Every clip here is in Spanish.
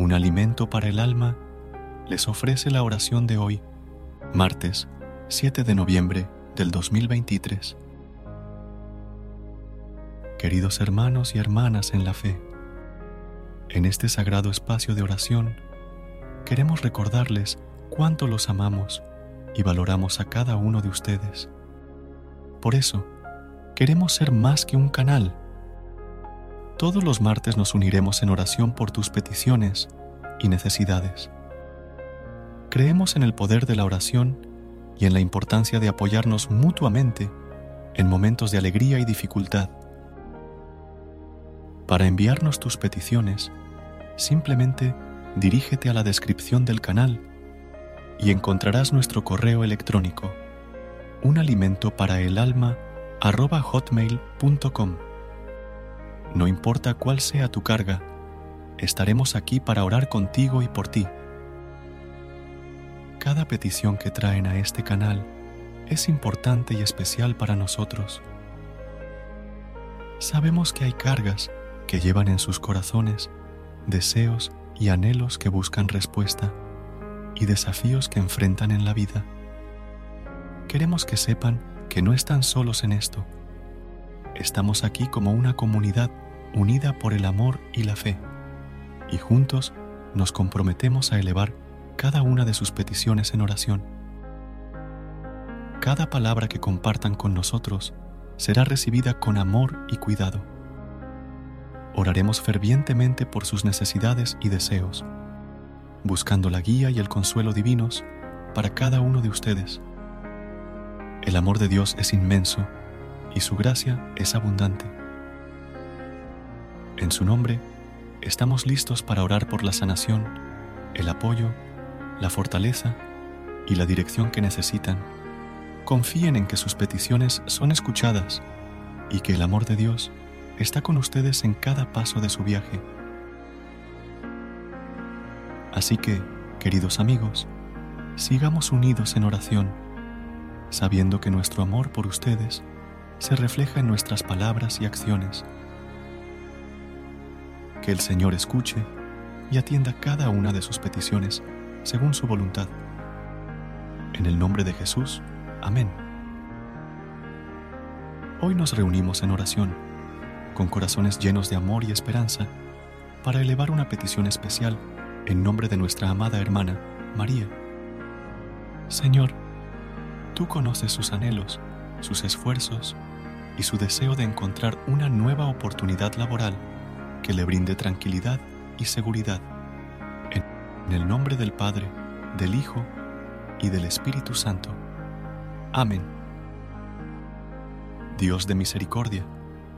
Un alimento para el alma, les ofrece la oración de hoy, martes 7 de noviembre del 2023. Queridos hermanos y hermanas en la fe, en este sagrado espacio de oración, queremos recordarles cuánto los amamos y valoramos a cada uno de ustedes. Por eso, queremos ser más que un canal todos los martes nos uniremos en oración por tus peticiones y necesidades. Creemos en el poder de la oración y en la importancia de apoyarnos mutuamente en momentos de alegría y dificultad. Para enviarnos tus peticiones, simplemente dirígete a la descripción del canal y encontrarás nuestro correo electrónico un para el alma. No importa cuál sea tu carga, estaremos aquí para orar contigo y por ti. Cada petición que traen a este canal es importante y especial para nosotros. Sabemos que hay cargas que llevan en sus corazones deseos y anhelos que buscan respuesta y desafíos que enfrentan en la vida. Queremos que sepan que no están solos en esto estamos aquí como una comunidad unida por el amor y la fe, y juntos nos comprometemos a elevar cada una de sus peticiones en oración. Cada palabra que compartan con nosotros será recibida con amor y cuidado. Oraremos fervientemente por sus necesidades y deseos, buscando la guía y el consuelo divinos para cada uno de ustedes. El amor de Dios es inmenso y su gracia es abundante. En su nombre, estamos listos para orar por la sanación, el apoyo, la fortaleza y la dirección que necesitan. Confíen en que sus peticiones son escuchadas y que el amor de Dios está con ustedes en cada paso de su viaje. Así que, queridos amigos, sigamos unidos en oración, sabiendo que nuestro amor por ustedes se refleja en nuestras palabras y acciones. Que el Señor escuche y atienda cada una de sus peticiones según su voluntad. En el nombre de Jesús, amén. Hoy nos reunimos en oración, con corazones llenos de amor y esperanza, para elevar una petición especial en nombre de nuestra amada hermana, María. Señor, tú conoces sus anhelos, sus esfuerzos y su deseo de encontrar una nueva oportunidad laboral que le brinde tranquilidad y seguridad. En el nombre del Padre, del Hijo y del Espíritu Santo. Amén. Dios de misericordia,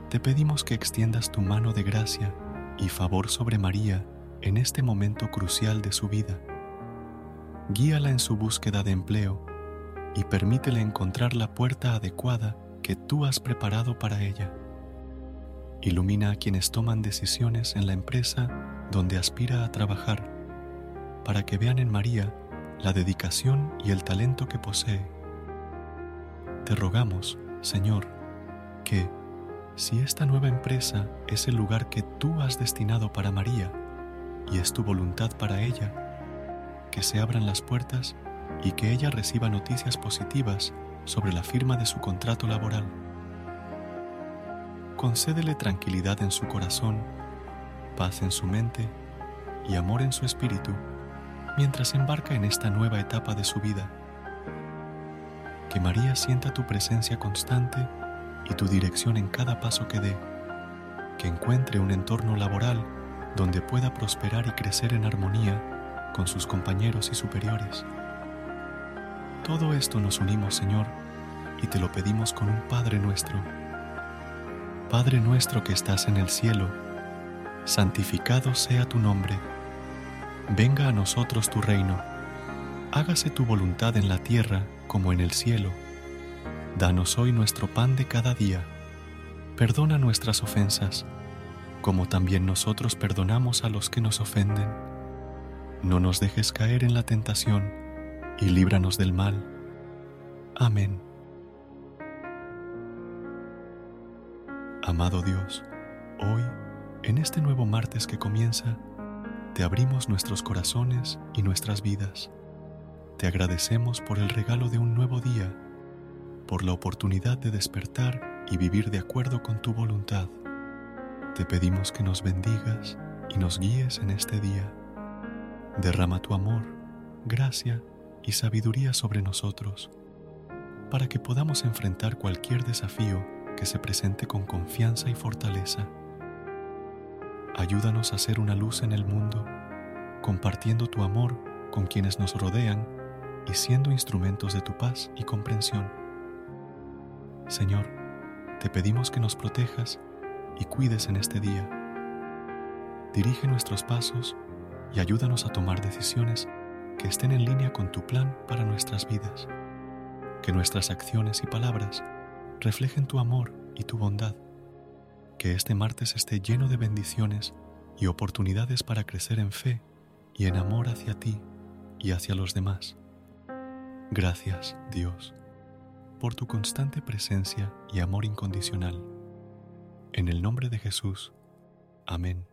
te pedimos que extiendas tu mano de gracia y favor sobre María en este momento crucial de su vida. Guíala en su búsqueda de empleo y permítele encontrar la puerta adecuada que tú has preparado para ella. Ilumina a quienes toman decisiones en la empresa donde aspira a trabajar, para que vean en María la dedicación y el talento que posee. Te rogamos, Señor, que, si esta nueva empresa es el lugar que tú has destinado para María y es tu voluntad para ella, que se abran las puertas y que ella reciba noticias positivas sobre la firma de su contrato laboral. Concédele tranquilidad en su corazón, paz en su mente y amor en su espíritu mientras embarca en esta nueva etapa de su vida. Que María sienta tu presencia constante y tu dirección en cada paso que dé. Que encuentre un entorno laboral donde pueda prosperar y crecer en armonía con sus compañeros y superiores. Todo esto nos unimos, Señor, y te lo pedimos con un Padre nuestro. Padre nuestro que estás en el cielo, santificado sea tu nombre venga a nosotros tu reino, hágase tu voluntad en la tierra como en el cielo. Danos hoy nuestro pan de cada día, perdona nuestras ofensas, como también nosotros perdonamos a los que nos ofenden. No nos dejes caer en la tentación, y líbranos del mal. Amén. Amado Dios, hoy, en este nuevo martes que comienza, te abrimos nuestros corazones y nuestras vidas. Te agradecemos por el regalo de un nuevo día, por la oportunidad de despertar y vivir de acuerdo con tu voluntad. Te pedimos que nos bendigas y nos guíes en este día. Derrama tu amor, gracia y sabiduría sobre nosotros, para que podamos enfrentar cualquier desafío que se presente con confianza y fortaleza. Ayúdanos a ser una luz en el mundo, compartiendo tu amor con quienes nos rodean y siendo instrumentos de tu paz y comprensión. Señor, te pedimos que nos protejas y cuides en este día. Dirige nuestros pasos y ayúdanos a tomar decisiones que estén en línea con tu plan para nuestras vidas. Que nuestras acciones y palabras reflejen tu amor y tu bondad que este martes esté lleno de bendiciones y oportunidades para crecer en fe y en amor hacia ti y hacia los demás. Gracias, Dios, por tu constante presencia y amor incondicional. En el nombre de Jesús. Amén.